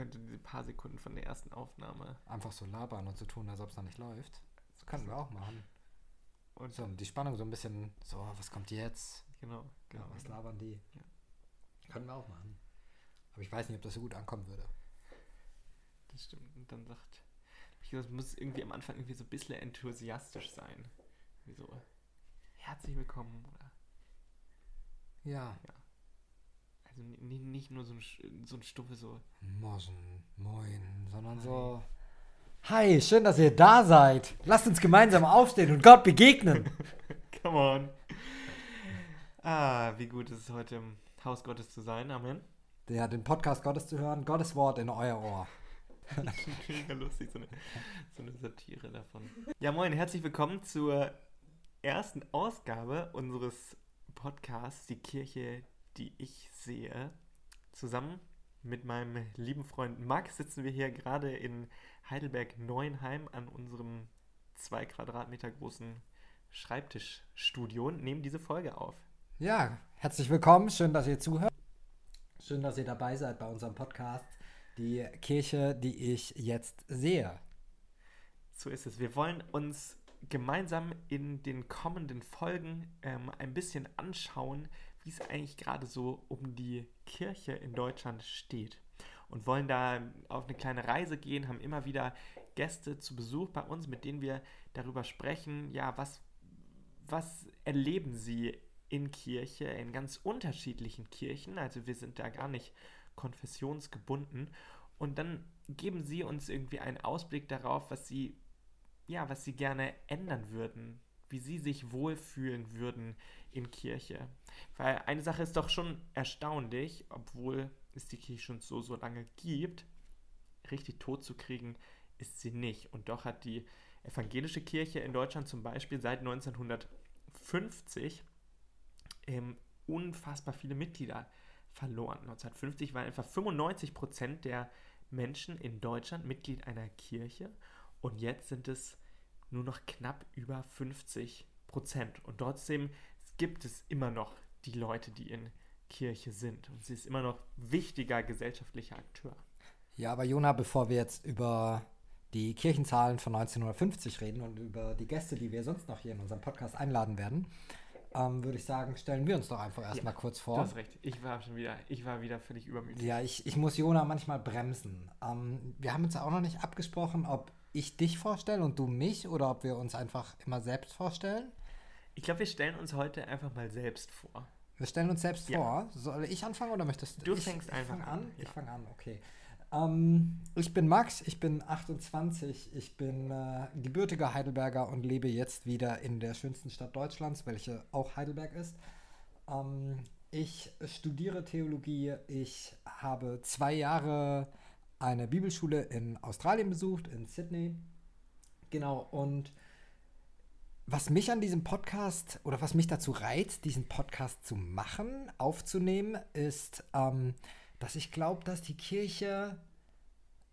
könnte diese paar Sekunden von der ersten Aufnahme. Einfach so labern und so tun, als ob es noch nicht läuft. Das könnten wir auch machen. Und so, die Spannung so ein bisschen, so, was kommt jetzt? Genau, genau. Ja, was genau. labern die? Ja. Können wir auch machen. Aber ich weiß nicht, ob das so gut ankommen würde. Das stimmt. Und dann sagt, ich glaube, es muss irgendwie am Anfang irgendwie so ein bisschen enthusiastisch sein. Wie so, herzlich willkommen oder Ja. Also ni- ni- nicht nur so ein, so ein stufe so. Morgen, moin, sondern so. Hi, schön, dass ihr da seid. Lasst uns gemeinsam aufstehen und Gott begegnen. Come on. Ah, wie gut ist es heute im Haus Gottes zu sein. Amen. Ja, den Podcast Gottes zu hören, Gottes Wort in euer Ohr. Mega lustig, so eine, so eine Satire davon. Ja, moin, herzlich willkommen zur ersten Ausgabe unseres Podcasts, die Kirche, die ich sehe. Zusammen mit meinem lieben Freund Max sitzen wir hier gerade in Heidelberg-Neuenheim an unserem zwei Quadratmeter großen Schreibtischstudio und nehmen diese Folge auf. Ja, herzlich willkommen. Schön, dass ihr zuhört. Schön, dass ihr dabei seid bei unserem Podcast. Die Kirche, die ich jetzt sehe. So ist es. Wir wollen uns gemeinsam in den kommenden Folgen ähm, ein bisschen anschauen, wie es eigentlich gerade so um die Kirche in Deutschland steht. Und wollen da auf eine kleine Reise gehen, haben immer wieder Gäste zu Besuch bei uns, mit denen wir darüber sprechen, ja, was, was erleben sie in Kirche, in ganz unterschiedlichen Kirchen. Also wir sind da gar nicht konfessionsgebunden. Und dann geben sie uns irgendwie einen Ausblick darauf, was sie, ja, was sie gerne ändern würden, wie sie sich wohlfühlen würden in Kirche. Weil eine Sache ist doch schon erstaunlich, obwohl es die Kirche schon so, so lange gibt, richtig tot zu kriegen ist sie nicht. Und doch hat die evangelische Kirche in Deutschland zum Beispiel seit 1950 ähm, unfassbar viele Mitglieder verloren. 1950 waren etwa 95 Prozent der Menschen in Deutschland Mitglied einer Kirche und jetzt sind es nur noch knapp über 50 Prozent. Und trotzdem gibt es immer noch die Leute, die in Kirche sind. Und sie ist immer noch wichtiger gesellschaftlicher Akteur. Ja, aber Jona, bevor wir jetzt über die Kirchenzahlen von 1950 reden und über die Gäste, die wir sonst noch hier in unserem Podcast einladen werden, ähm, würde ich sagen, stellen wir uns doch einfach erstmal kurz Du vor. hast recht, ich war schon wieder, ich war wieder völlig übermütig. Ja, ich, ich muss Jona manchmal bremsen. Ähm, wir haben uns auch noch nicht abgesprochen, ob ich dich vorstelle und du mich oder ob wir uns einfach immer selbst vorstellen. Ich glaube, wir stellen uns heute einfach mal selbst vor. Wir stellen uns selbst Ja. vor. Soll ich anfangen oder möchtest Du ich, fängst ich einfach fang an, an. Ich ja. fange an, okay. Ähm, ich bin Max, ich bin 28, ich bin äh, gebürtiger Heidelberger und lebe jetzt wieder in der schönsten Stadt Deutschlands, welche auch Heidelberg ist. Ähm, ich studiere Theologie, ich habe zwei Jahre eine Bibelschule in Australien besucht, in Sydney. Genau, und was mich an diesem Podcast oder was mich dazu reizt, diesen Podcast zu machen, aufzunehmen, ist, ähm, dass ich glaube, dass die Kirche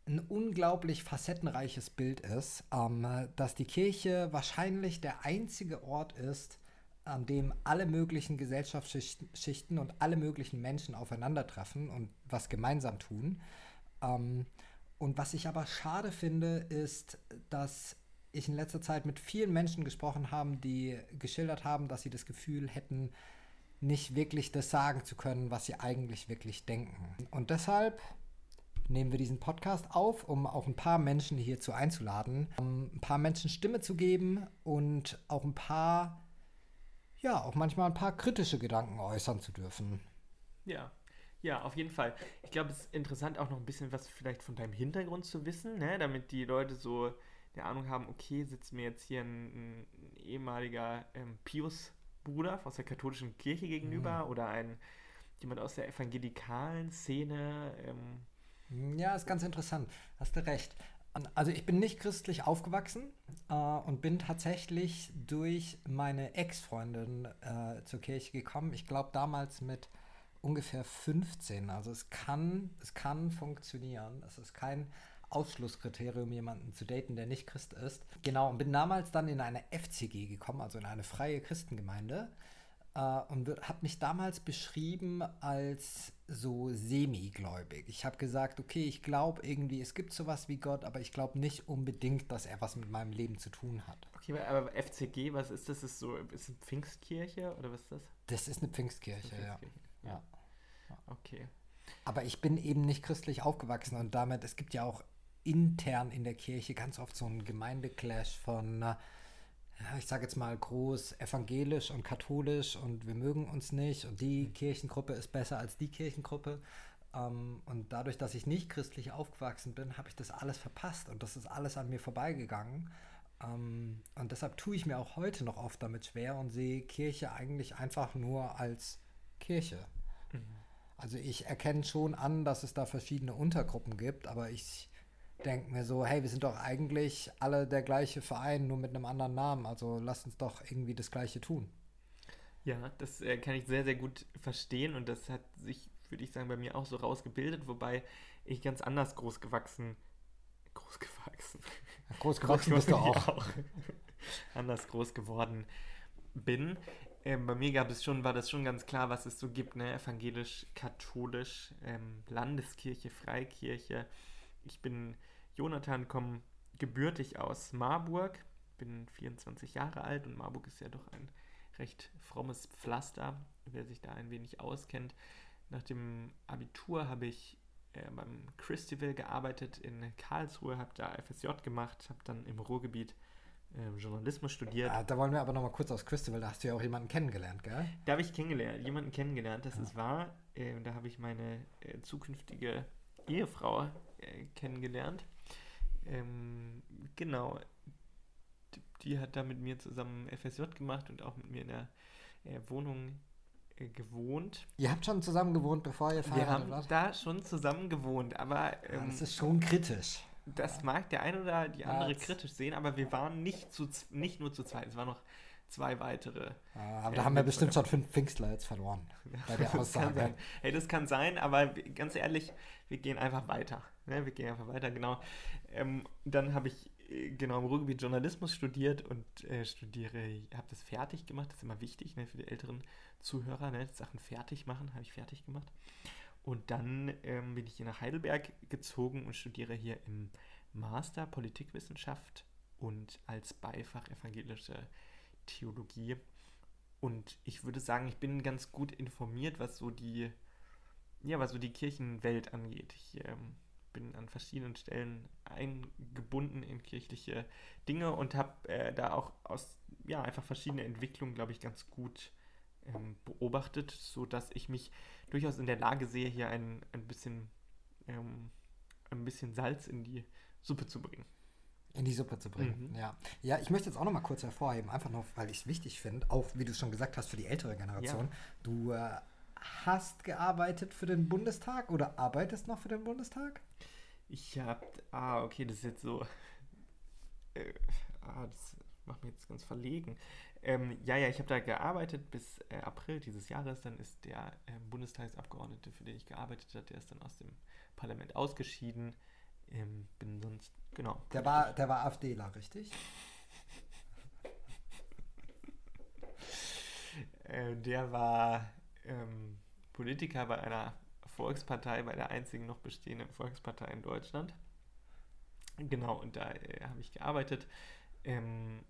ein unglaublich facettenreiches Bild ist, ähm, dass die Kirche wahrscheinlich der einzige Ort ist, an dem alle möglichen Gesellschaftsschichten und alle möglichen Menschen aufeinandertreffen und was gemeinsam tun. Ähm, und was ich aber schade finde, ist, dass ich in letzter Zeit mit vielen Menschen gesprochen habe, die geschildert haben, dass sie das Gefühl hätten, nicht wirklich das sagen zu können, was sie eigentlich wirklich denken. Und deshalb nehmen wir diesen Podcast auf, um auch ein paar Menschen hierzu einzuladen, um ein paar Menschen Stimme zu geben und auch ein paar, ja, auch manchmal ein paar kritische Gedanken äußern zu dürfen. Ja, ja, auf jeden Fall. Ich glaube, es ist interessant auch noch ein bisschen was vielleicht von deinem Hintergrund zu wissen, ne? damit die Leute so eine Ahnung haben, okay, sitzt mir jetzt hier ein, ein ehemaliger ähm, Pius-Bruder aus der katholischen Kirche gegenüber oder ein jemand aus der evangelikalen Szene. Ähm, Ja, ist ganz interessant. Hast du recht. Also ich bin nicht christlich aufgewachsen äh, und bin tatsächlich durch meine Ex-Freundin äh, zur Kirche gekommen. Ich glaube damals mit ungefähr 15. Also es kann, es kann funktionieren. Es ist kein Ausschlusskriterium, jemanden zu daten, der nicht Christ ist. Genau, und bin damals dann in eine FCG gekommen, also in eine freie Christengemeinde. äh, und hat mich damals beschrieben als so semi-gläubig. Ich habe gesagt, okay, ich glaube irgendwie, es gibt sowas wie Gott, aber ich glaube nicht unbedingt, dass er was mit meinem Leben zu tun hat. Okay, aber FCG, was ist das? Ist so, ist eine Pfingstkirche oder was ist das? Das ist eine Pfingstkirche, eine Pfingstkirche. Ja. ja. Okay. Aber ich bin eben nicht christlich aufgewachsen und damit, es gibt ja auch intern in der Kirche ganz oft so einen Gemeindeclash von ja, ich sage jetzt mal groß evangelisch und katholisch und wir mögen uns nicht und die Kirchengruppe ist besser als die Kirchengruppe. Ähm, und dadurch, dass ich nicht christlich aufgewachsen bin, habe ich das alles verpasst und das ist alles an mir vorbeigegangen. Ähm, und deshalb tue ich mir auch heute noch oft damit schwer und sehe Kirche eigentlich einfach nur als Kirche. Also ich erkenne schon an, dass es da verschiedene Untergruppen gibt, aber ich denke mir so, hey, wir sind doch eigentlich alle der gleiche Verein, nur mit einem anderen Namen. Also lasst uns doch irgendwie das Gleiche tun. Ja, das äh, kann ich sehr, sehr gut verstehen und das hat sich, würde ich sagen, bei mir auch so rausgebildet, wobei ich ganz anders groß gewachsen, groß gewachsen, groß gewachsen bist du auch. auch. anders groß geworden bin. Ähm, bei mir gab es schon, war das schon ganz klar, was es so gibt, ne? Evangelisch, katholisch, ähm, Landeskirche, Freikirche. Ich bin Jonathan, komme gebürtig aus Marburg, bin 24 Jahre alt und Marburg ist ja doch ein recht frommes Pflaster, wer sich da ein wenig auskennt. Nach dem Abitur habe ich äh, beim Christival gearbeitet in Karlsruhe, habe da FSJ gemacht, habe dann im Ruhrgebiet äh, Journalismus studiert. Ja, da wollen wir aber noch mal kurz aus Christival, da hast du ja auch jemanden kennengelernt, gell? Da habe ich kennengelernt, jemanden kennengelernt, das ja. ist wahr. Äh, da habe ich meine äh, zukünftige Ehefrau äh, kennengelernt. Ähm, genau. Die, die, hat da mit mir zusammen FSJ gemacht und auch mit mir in der äh, Wohnung äh, gewohnt. Ihr habt schon zusammen gewohnt, bevor ihr verheiratet wart? Wir haben da schon zusammen gewohnt, aber... Ähm, ja, das ist schon kritisch. Das mag der eine oder die andere ja, kritisch sehen, aber wir waren nicht, zu, nicht nur zu zweit, es waren noch zwei weitere. Ja, aber da haben wir bestimmt schon fünf Pfingstler jetzt verloren bei der Aussage. hey, das kann sein, aber ganz ehrlich, wir gehen einfach weiter. Ne? Wir gehen einfach weiter, genau. Ähm, dann habe ich äh, genau im Ruhrgebiet Journalismus studiert und äh, studiere, habe das fertig gemacht. Das ist immer wichtig ne, für die älteren Zuhörer. Ne? Sachen fertig machen, habe ich fertig gemacht. Und dann ähm, bin ich hier nach Heidelberg gezogen und studiere hier im Master Politikwissenschaft und als Beifach evangelische Theologie. Und ich würde sagen, ich bin ganz gut informiert, was so die, ja, was so die Kirchenwelt angeht. Ich ähm, bin an verschiedenen Stellen eingebunden in kirchliche Dinge und habe äh, da auch aus, ja, einfach verschiedene Entwicklungen, glaube ich, ganz gut ähm, beobachtet, sodass ich mich durchaus in der Lage sehe, hier ein, ein bisschen ähm, ein bisschen Salz in die Suppe zu bringen. In die Suppe zu bringen, mhm. ja. Ja, ich möchte jetzt auch noch mal kurz hervorheben, einfach noch, weil ich es wichtig finde, auch wie du es schon gesagt hast, für die ältere Generation. Ja. Du äh, hast gearbeitet für den Bundestag oder arbeitest noch für den Bundestag? Ich habe, ah, okay, das ist jetzt so, äh, ah, das macht mich jetzt ganz verlegen. Ähm, ja, ja, ich habe da gearbeitet bis äh, April dieses Jahres. Dann ist der äh, Bundestagsabgeordnete, für den ich gearbeitet habe, der ist dann aus dem Parlament ausgeschieden. Ähm, bin sonst, genau. Der war, der war AfDler, richtig? äh, der war ähm, Politiker bei einer Volkspartei, bei der einzigen noch bestehenden Volkspartei in Deutschland. Genau, und da äh, habe ich gearbeitet. Ähm,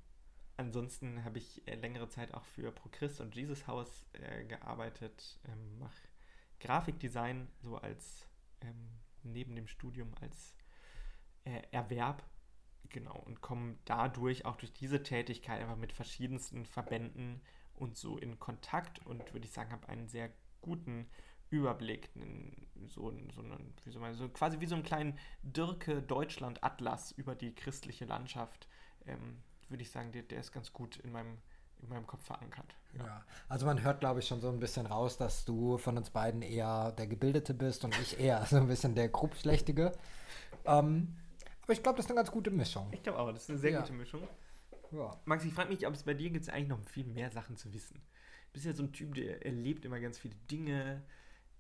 ansonsten habe ich äh, längere Zeit auch für ProChrist und Jesus House äh, gearbeitet, ähm, mache Grafikdesign so als ähm, neben dem Studium als äh, Erwerb. Genau, und komme dadurch auch durch diese Tätigkeit einfach mit verschiedensten Verbänden und so in Kontakt und würde ich sagen, habe einen sehr guten Überblick, so, so, wie soll man, so quasi wie so einen kleinen Dirke Deutschland-Atlas über die christliche Landschaft, ähm, würde ich sagen, der, der ist ganz gut in meinem, in meinem Kopf verankert. Ja. ja. also man hört, glaube ich, schon so ein bisschen raus, dass du von uns beiden eher der Gebildete bist und ich eher so ein bisschen der Grobschlächtige. Ähm, aber ich glaube, das ist eine ganz gute Mischung. Ich glaube auch, das ist eine sehr ja. gute Mischung. Ja. Max, ich frage mich, ob es bei dir gibt eigentlich noch viel mehr Sachen zu wissen. Du bist ja so ein Typ, der erlebt immer ganz viele Dinge.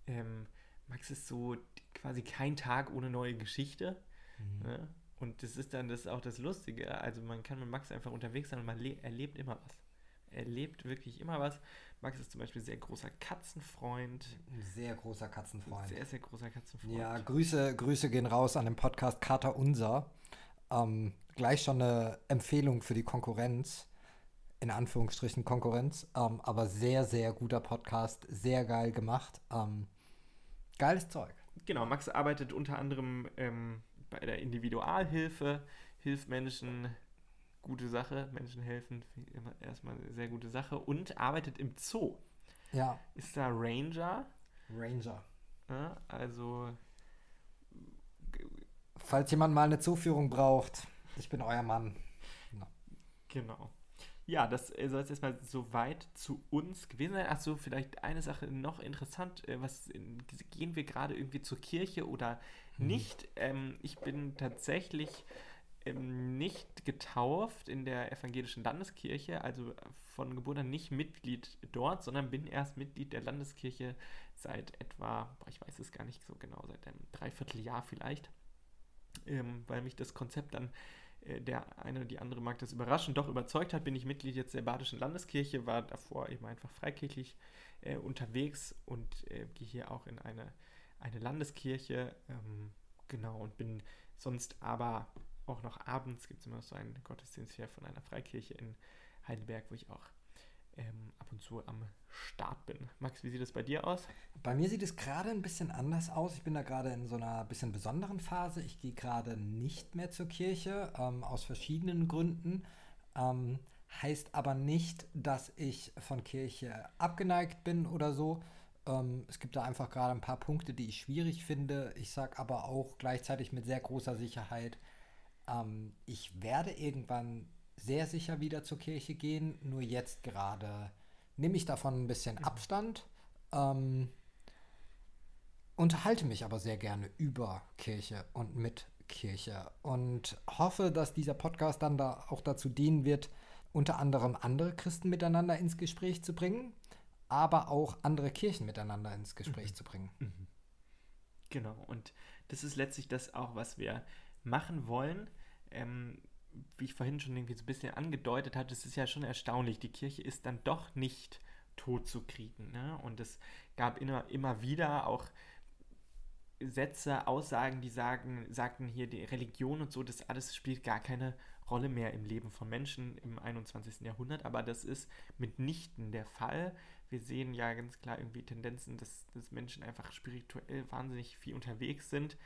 Ähm, Max ist so quasi kein Tag ohne neue Geschichte. Mhm. Ne? Und das ist dann das ist auch das Lustige. Also man kann mit Max einfach unterwegs sein und man erlebt immer was. erlebt wirklich immer was. Max ist zum Beispiel sehr großer Katzenfreund. Ein sehr großer Katzenfreund. Sehr, sehr großer Katzenfreund. Ja, Grüße, Grüße gehen raus an den Podcast Kater Unser. Ähm, gleich schon eine Empfehlung für die Konkurrenz. In Anführungsstrichen Konkurrenz. Ähm, aber sehr, sehr guter Podcast. Sehr geil gemacht. Ähm, geiles Zeug. Genau, Max arbeitet unter anderem ähm, bei der Individualhilfe, hilft Menschen, gute Sache, Menschen helfen, immer erstmal eine sehr gute Sache und arbeitet im Zoo. Ja. Ist da Ranger, Ranger. ja, also Falls jemand mal eine Zuführung braucht, ich bin euer Mann. Genau. Ja, das äh, soll es erstmal soweit zu uns gewesen sein. Achso, vielleicht eine Sache noch interessant. Äh, was gehen wir gerade irgendwie zur Kirche oder. Nicht? Ähm, ich bin tatsächlich ähm, nicht getauft in der evangelischen Landeskirche, also von Geburt an nicht Mitglied dort, sondern bin erst Mitglied der Landeskirche seit etwa, boah, ich weiß es gar nicht so genau, seit einem Dreivierteljahr vielleicht, ähm, weil mich das Konzept dann äh, der eine oder die andere mag das überraschen, doch überzeugt hat, bin ich Mitglied jetzt der Badischen Landeskirche, war davor eben einfach freikirchlich äh, unterwegs und äh, gehe hier auch in eine, eine Landeskirche, ähm, genau, und bin sonst aber auch noch abends, gibt es immer so einen Gottesdienst hier von einer Freikirche in Heidelberg, wo ich auch ähm, ab und zu am Start bin. Max, wie sieht es bei dir aus? Bei mir sieht es gerade ein bisschen anders aus. Ich bin da gerade in so einer bisschen besonderen Phase. Ich gehe gerade nicht mehr zur Kirche, ähm, aus verschiedenen Gründen. Ähm, heißt aber nicht, dass ich von Kirche abgeneigt bin oder so. Ähm, es gibt da einfach gerade ein paar Punkte, die ich schwierig finde. Ich sage aber auch gleichzeitig mit sehr großer Sicherheit, ähm, ich werde irgendwann sehr sicher wieder zur Kirche gehen. Nur jetzt gerade nehme ich davon ein bisschen Abstand. Ähm, unterhalte mich aber sehr gerne über Kirche und mit Kirche und hoffe, dass dieser Podcast dann da auch dazu dienen wird, unter anderem andere Christen miteinander ins Gespräch zu bringen, aber auch andere Kirchen miteinander ins Gespräch zu bringen. Genau, und das ist letztlich das auch, was wir machen wollen. Ähm, wie ich vorhin schon irgendwie so ein bisschen angedeutet hatte, es ist ja schon erstaunlich, die Kirche ist dann doch nicht tot zu kriegen. Ne? Und es gab immer, immer wieder auch Sätze, Aussagen, die sagen, sagten hier, die Religion und so, das alles spielt gar keine Rolle mehr im Leben von Menschen im 21. Jahrhundert, aber das ist mitnichten der Fall. Wir sehen ja ganz klar irgendwie Tendenzen, dass, dass Menschen einfach spirituell wahnsinnig viel unterwegs sind.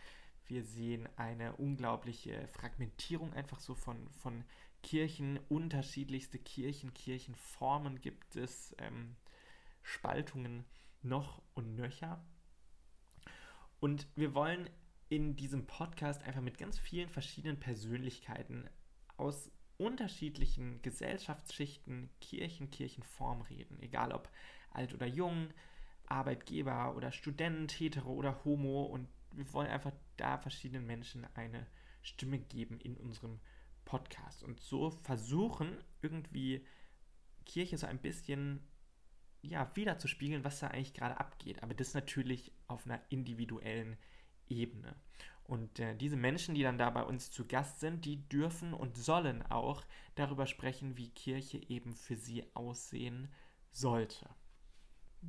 Wir sehen eine unglaubliche Fragmentierung einfach so von, von Kirchen, unterschiedlichste Kirchen, Kirchenformen gibt es, ähm, Spaltungen noch und nöcher. Und wir wollen in diesem Podcast einfach mit ganz vielen verschiedenen Persönlichkeiten aus unterschiedlichen Gesellschaftsschichten, Kirchen, Kirchenform reden. Egal ob alt oder jung, Arbeitgeber oder Student, hetero oder homo. Und wir wollen einfach da verschiedenen Menschen eine Stimme geben in unserem Podcast. Und so versuchen irgendwie Kirche so ein bisschen ja, wiederzuspiegeln, was da eigentlich gerade abgeht. Aber das natürlich auf einer individuellen Ebene. Und äh, diese Menschen, die dann da bei uns zu Gast sind, die dürfen und sollen auch darüber sprechen, wie Kirche eben für sie aussehen sollte.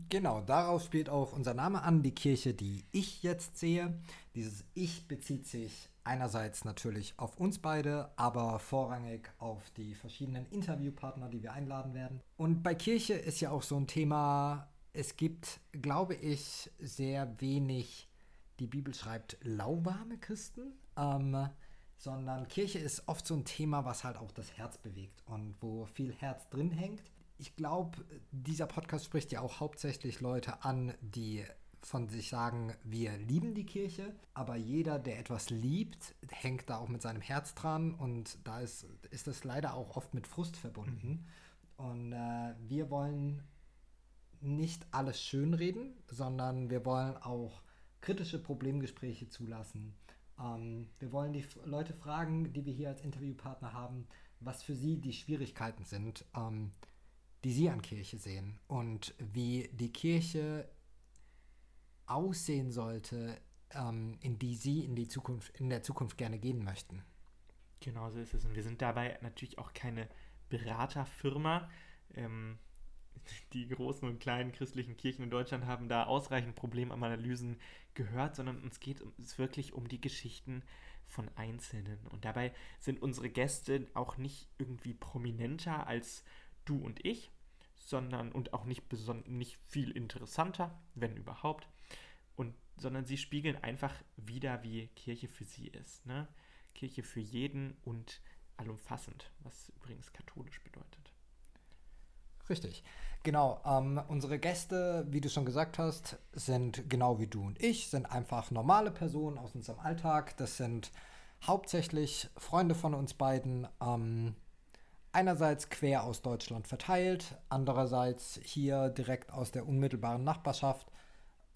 Genau, darauf spielt auch unser Name an, die Kirche, die ich jetzt sehe. Dieses Ich bezieht sich einerseits natürlich auf uns beide, aber vorrangig auf die verschiedenen Interviewpartner, die wir einladen werden. Und bei Kirche ist ja auch so ein Thema, es gibt, glaube ich, sehr wenig, die Bibel schreibt, lauwarme Christen, ähm, sondern Kirche ist oft so ein Thema, was halt auch das Herz bewegt und wo viel Herz drin hängt ich glaube, dieser Podcast spricht ja auch hauptsächlich Leute an, die von sich sagen, wir lieben die Kirche, aber jeder, der etwas liebt, hängt da auch mit seinem Herz dran und da ist, ist das leider auch oft mit Frust verbunden. Und äh, wir wollen nicht alles schönreden, sondern wir wollen auch kritische Problemgespräche zulassen. Ähm, wir wollen die Leute fragen, die wir hier als Interviewpartner haben, was für sie die Schwierigkeiten sind. Ähm, die sie an Kirche sehen und wie die Kirche aussehen sollte, ähm, in die sie in, die Zukunft, in der Zukunft gerne gehen möchten. Genau so ist es. Und wir sind dabei natürlich auch keine Beraterfirma. ähm, die großen und kleinen christlichen Kirchen in Deutschland haben da ausreichend Problemanalysen gehört, sondern uns geht es wirklich um die Geschichten von Einzelnen. Und dabei sind unsere Gäste auch nicht irgendwie prominenter als du und ich, sondern und auch nicht, nicht viel interessanter, wenn überhaupt, und, sondern sie spiegeln einfach wieder, wie Kirche für sie ist. Ne? Kirche für jeden und allumfassend, was übrigens katholisch bedeutet. Richtig. Genau, ähm, unsere Gäste, wie du schon gesagt hast, sind genau wie du und ich, sind einfach normale Personen aus unserem Alltag. Das sind hauptsächlich Freunde von uns beiden, ähm, einerseits quer aus Deutschland verteilt, andererseits hier direkt aus der unmittelbaren Nachbarschaft.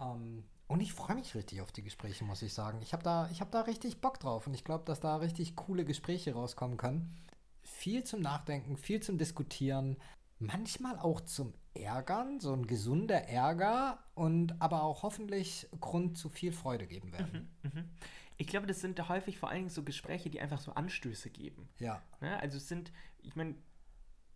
Ähm, und ich freue mich richtig auf die Gespräche, muss ich sagen. Ich habe da, hab da richtig Bock drauf und ich glaube, dass da richtig coole Gespräche rauskommen können. Viel zum Nachdenken, viel zum Diskutieren manchmal auch zum Ärgern, so ein gesunder Ärger und aber auch hoffentlich Grund zu viel Freude geben werden. Mhm, mh. Ich glaube, das sind häufig vor allen Dingen so Gespräche, die einfach so Anstöße geben. Ja. ja ne, also es sind, ich meine,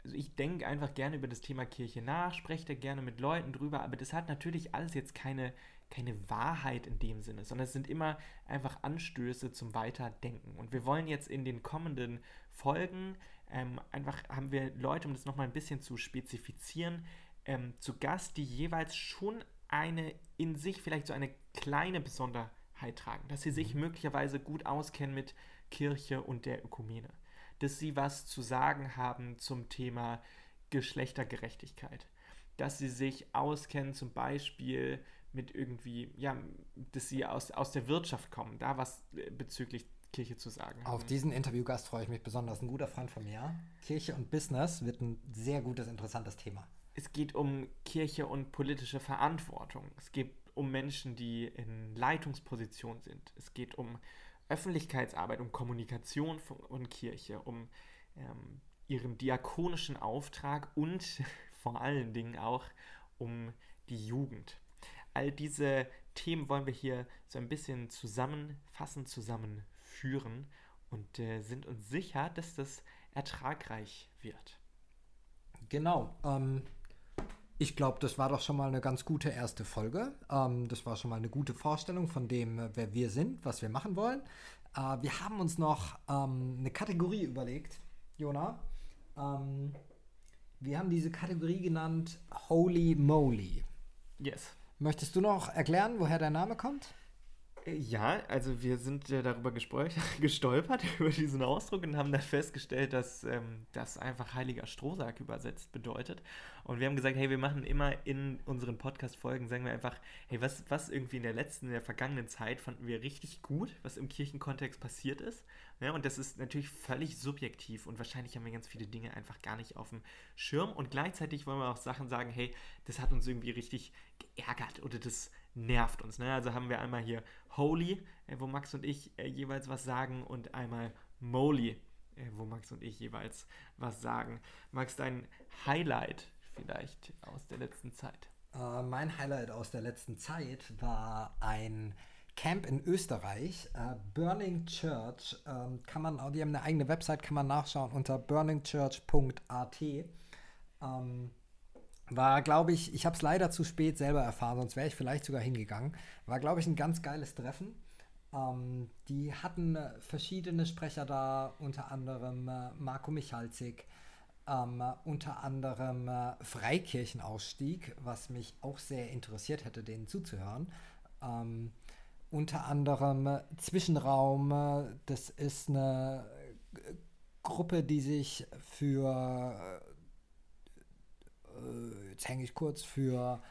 also ich denke einfach gerne über das Thema Kirche nach, spreche da gerne mit Leuten drüber, aber das hat natürlich alles jetzt keine, keine Wahrheit in dem Sinne, sondern es sind immer einfach Anstöße zum Weiterdenken. Und wir wollen jetzt in den kommenden Folgen ähm, einfach haben wir Leute, um das nochmal ein bisschen zu spezifizieren, ähm, zu Gast, die jeweils schon eine in sich vielleicht so eine kleine Besonderheit tragen, dass sie sich mhm. möglicherweise gut auskennen mit Kirche und der Ökumene, dass sie was zu sagen haben zum Thema Geschlechtergerechtigkeit, dass sie sich auskennen zum Beispiel mit irgendwie, ja, dass sie aus, aus der Wirtschaft kommen, da was äh, bezüglich Kirche zu sagen haben. Auf diesen Interviewgast freue ich mich besonders. Ein guter Freund von mir. Kirche und Business wird ein sehr gutes, interessantes Thema. Es geht um Kirche und politische Verantwortung. Es geht um Menschen, die in Leitungsposition sind. Es geht um Öffentlichkeitsarbeit, um Kommunikation von Kirche, um ähm, ihren diakonischen Auftrag und vor allen Dingen auch um die Jugend. All diese Themen wollen wir hier so ein bisschen zusammenfassen, zusammenführen führen und äh, sind uns sicher, dass das ertragreich wird. Genau. Ähm, ich glaube, das war doch schon mal eine ganz gute erste Folge. Ähm, das war schon mal eine gute Vorstellung von dem, äh, wer wir sind, was wir machen wollen. Äh, wir haben uns noch ähm, eine Kategorie überlegt, Jona. Ähm, wir haben diese Kategorie genannt Holy Moly. Yes. Möchtest du noch erklären, woher der Name kommt? Ja, also wir sind ja darüber gestolpert, über diesen Ausdruck und haben dann festgestellt, dass ähm, das einfach heiliger Strohsack übersetzt bedeutet. Und wir haben gesagt, hey, wir machen immer in unseren Podcast-Folgen, sagen wir einfach, hey, was, was irgendwie in der letzten, in der vergangenen Zeit fanden wir richtig gut, was im Kirchenkontext passiert ist. Ja, und das ist natürlich völlig subjektiv und wahrscheinlich haben wir ganz viele Dinge einfach gar nicht auf dem Schirm. Und gleichzeitig wollen wir auch Sachen sagen, hey, das hat uns irgendwie richtig geärgert oder das nervt uns. Ne? Also haben wir einmal hier Holy, äh, wo Max und ich äh, jeweils was sagen und einmal Moly, äh, wo Max und ich jeweils was sagen. Max, dein Highlight vielleicht aus der letzten Zeit? Uh, mein Highlight aus der letzten Zeit war ein Camp in Österreich, uh, Burning Church. Uh, kann man, die haben eine eigene Website, kann man nachschauen unter burningchurch.at. Um, war, glaube ich, ich habe es leider zu spät selber erfahren, sonst wäre ich vielleicht sogar hingegangen. War, glaube ich, ein ganz geiles Treffen. Ähm, die hatten verschiedene Sprecher da, unter anderem äh, Marco Michalzig, ähm, unter anderem äh, Freikirchenausstieg, was mich auch sehr interessiert hätte, denen zuzuhören. Ähm, unter anderem äh, Zwischenraum, äh, das ist eine äh, Gruppe, die sich für äh, jetzt hänge ich kurz für,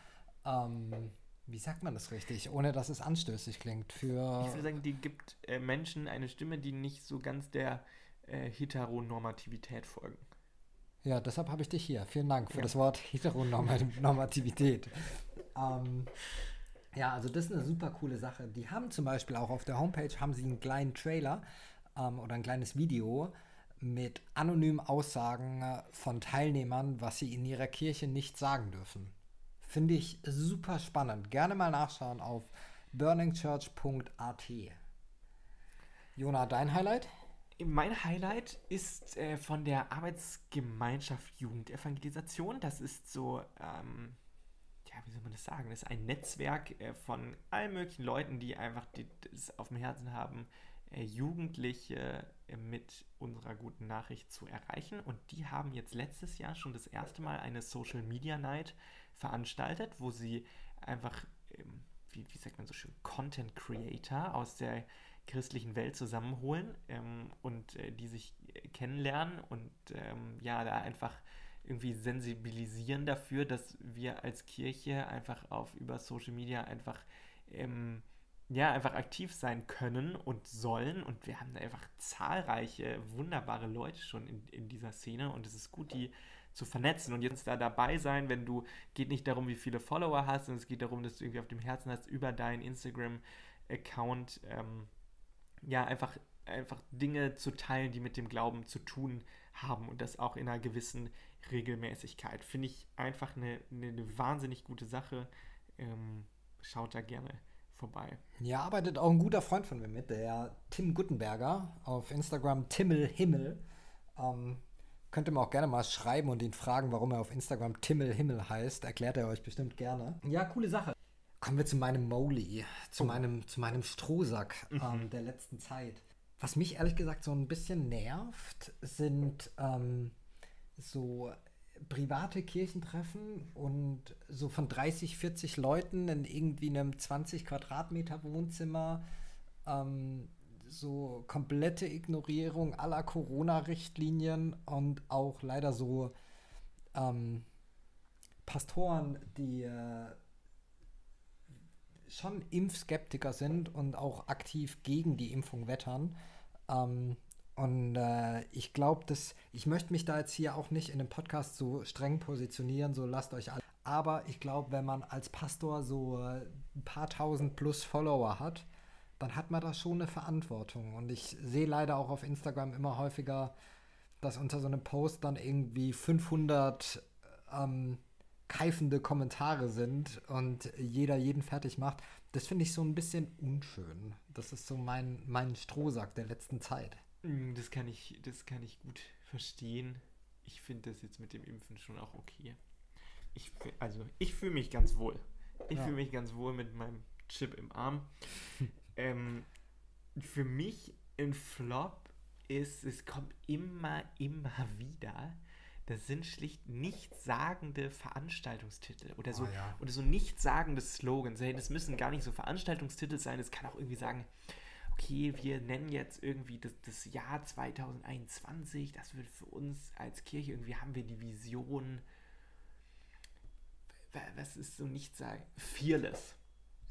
ähm, wie sagt man das richtig, ohne dass es anstößig klingt, für... Ich würde sagen, die gibt äh, Menschen eine Stimme, die nicht so ganz der äh, Heteronormativität folgen. Ja, deshalb habe ich dich hier. Vielen Dank für ja. das Wort Heteronormativität. ähm, ja, also das ist eine super coole Sache. Die haben zum Beispiel auch auf der Homepage haben sie einen kleinen Trailer ähm, oder ein kleines Video, mit anonymen Aussagen äh, von Teilnehmern, was sie in ihrer Kirche nicht sagen dürfen. Finde ich super spannend. Gerne mal nachschauen auf burningchurch.at. Jona, dein Highlight? Mein Highlight ist äh, von der Arbeitsgemeinschaft Jugendevangelisation. Das ist so, ähm, ja, wie soll man das sagen? Das ist ein Netzwerk äh, von allen möglichen Leuten, die einfach die, das auf dem Herzen haben, äh, Jugendliche mit unserer guten Nachricht zu erreichen. Und die haben jetzt letztes Jahr schon das erste Mal eine Social Media Night veranstaltet, wo sie einfach, ähm, wie, wie sagt man so schön, Content Creator aus der christlichen Welt zusammenholen ähm, und äh, die sich äh, kennenlernen und ähm, ja, da einfach irgendwie sensibilisieren dafür, dass wir als Kirche einfach auf über Social Media einfach ähm, ja, einfach aktiv sein können und sollen. Und wir haben da einfach zahlreiche, wunderbare Leute schon in, in dieser Szene. Und es ist gut, die zu vernetzen und jetzt da dabei sein, wenn du, geht nicht darum, wie viele Follower hast, sondern es geht darum, dass du irgendwie auf dem Herzen hast, über deinen Instagram-Account, ähm, ja, einfach, einfach Dinge zu teilen, die mit dem Glauben zu tun haben und das auch in einer gewissen Regelmäßigkeit. Finde ich einfach eine, eine, eine, wahnsinnig gute Sache. Ähm, schaut da gerne vorbei. Ja, arbeitet auch ein guter Freund von mir mit, der Tim Guttenberger auf Instagram Timmel Himmel. Ähm, könnt ihr mir auch gerne mal schreiben und ihn fragen, warum er auf Instagram Timmel Himmel heißt. Erklärt er euch bestimmt gerne. Ja, coole Sache. Kommen wir zu meinem Molly, zu, oh. meinem, zu meinem Strohsack mhm. ähm, der letzten Zeit. Was mich ehrlich gesagt so ein bisschen nervt, sind ähm, so private Kirchentreffen und so von 30, 40 Leuten in irgendwie einem 20 Quadratmeter Wohnzimmer. Ähm, so komplette Ignorierung aller Corona-Richtlinien und auch leider so ähm, Pastoren, die äh, schon Impfskeptiker sind und auch aktiv gegen die Impfung wettern. Ähm, und äh, ich glaube, dass ich möchte mich da jetzt hier auch nicht in dem Podcast so streng positionieren, so lasst euch alle. Aber ich glaube, wenn man als Pastor so äh, ein paar tausend plus Follower hat, dann hat man da schon eine Verantwortung. Und ich sehe leider auch auf Instagram immer häufiger, dass unter so einem Post dann irgendwie 500 ähm, keifende Kommentare sind und jeder jeden fertig macht. Das finde ich so ein bisschen unschön. Das ist so mein, mein Strohsack der letzten Zeit. Mm, das kann ich, das kann ich gut verstehen. Ich finde das jetzt mit dem Impfen schon auch okay. Ich, also, ich fühle mich ganz wohl. Ich ja. fühle mich ganz wohl mit meinem Chip im Arm. ähm, für mich ein Flop ist, es kommt immer, immer wieder das sind schlicht nichtssagende Veranstaltungstitel oder so, oh, ja. oder so nichtssagende Slogans. Hey, das müssen gar nicht so Veranstaltungstitel sein, es kann auch irgendwie sagen, okay, wir nennen jetzt irgendwie das, das Jahr 2021, das wird für uns als Kirche irgendwie, haben wir die Vision, was ist so nicht sagen, fearless.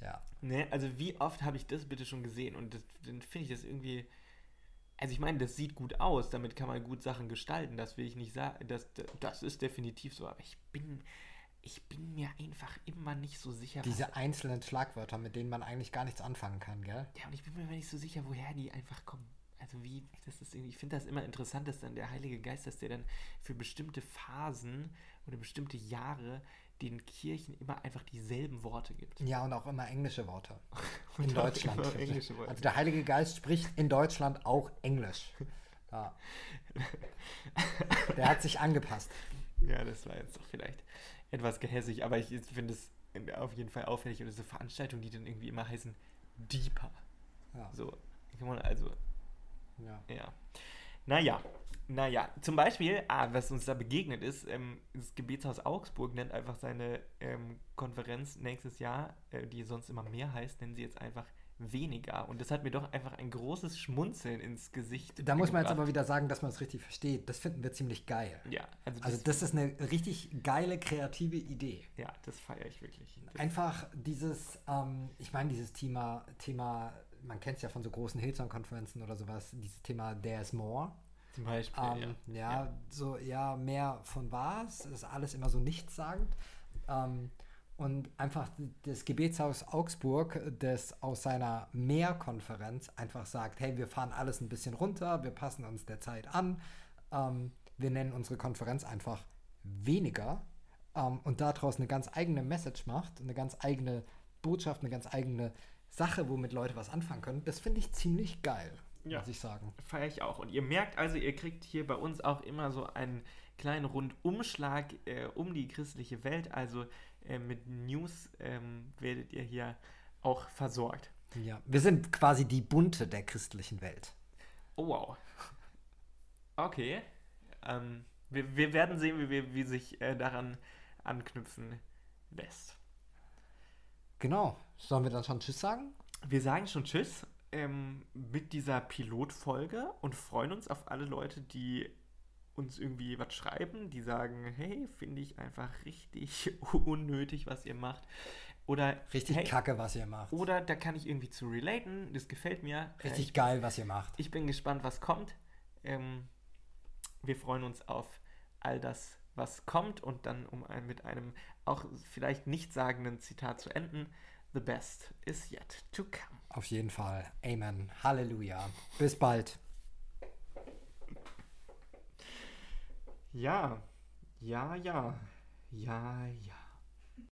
Ja. Ne? Also wie oft habe ich das bitte schon gesehen und das, dann finde ich das irgendwie also ich meine, das sieht gut aus, damit kann man gut Sachen gestalten, das will ich nicht sagen, das, das ist definitiv so, aber ich bin, ich bin mir einfach immer nicht so sicher. Diese einzelnen Schlagwörter, mit denen man eigentlich gar nichts anfangen kann, gell? Ja, und ich bin mir nicht so sicher, woher die einfach kommen. Also wie, das ist irgendwie, ich finde das immer interessant, dass dann der Heilige Geist, dass der dann für bestimmte Phasen oder bestimmte Jahre den Kirchen immer einfach dieselben Worte gibt. Ja, und auch immer englische Worte. in Deutschland. Englische Worte. Also der Heilige Geist spricht in Deutschland auch Englisch. Ja. Der hat sich angepasst. Ja, das war jetzt doch vielleicht etwas gehässig, aber ich finde es auf jeden Fall auffällig oder so Veranstaltungen, die dann irgendwie immer heißen Deeper. Ja. So, also. Ja. ja. Naja, naja, zum Beispiel, ah, was uns da begegnet ist, ähm, das Gebetshaus Augsburg nennt einfach seine ähm, Konferenz nächstes Jahr, äh, die sonst immer mehr heißt, nennen sie jetzt einfach weniger. Und das hat mir doch einfach ein großes Schmunzeln ins Gesicht. Da muss man jetzt aber wieder sagen, dass man es richtig versteht. Das finden wir ziemlich geil. Ja, also das, also das ist eine richtig geile, kreative Idee. Ja, das feiere ich wirklich. Das einfach dieses, ähm, ich meine, dieses Thema, Thema, man kennt es ja von so großen Hillsong-Konferenzen oder sowas, dieses Thema There's More. Zum Beispiel, ähm, ja. ja. ja. so, ja, mehr von was, ist alles immer so nichtssagend. Ähm, und einfach das Gebetshaus Augsburg, das aus seiner Mehrkonferenz einfach sagt, hey, wir fahren alles ein bisschen runter, wir passen uns der Zeit an, ähm, wir nennen unsere Konferenz einfach weniger ähm, und daraus eine ganz eigene Message macht, eine ganz eigene Botschaft, eine ganz eigene Sache, womit Leute was anfangen können, das finde ich ziemlich geil. Ja. muss ich sagen. Feiere ich auch. Und ihr merkt also, ihr kriegt hier bei uns auch immer so einen kleinen Rundumschlag äh, um die christliche Welt. Also äh, mit News ähm, werdet ihr hier auch versorgt. Ja, wir sind quasi die Bunte der christlichen Welt. Oh, wow. Okay. Ähm, wir, wir werden sehen, wie, wir, wie sich äh, daran anknüpfen lässt. Genau. Sollen wir dann schon Tschüss sagen? Wir sagen schon Tschüss ähm, mit dieser Pilotfolge und freuen uns auf alle Leute, die uns irgendwie was schreiben, die sagen, hey, finde ich einfach richtig unnötig, was ihr macht. Oder Richtig hey, kacke, was ihr macht. Oder da kann ich irgendwie zu relaten, das gefällt mir. Richtig ich, geil, was ihr macht. ich bin gespannt, was kommt. Ähm, wir freuen uns auf all das, was kommt und dann, um ein, mit einem auch vielleicht nichtssagenden Zitat zu enden, The best is yet to come. Auf jeden Fall. Amen. Halleluja. Bis bald. Ja, ja, ja, ja, ja.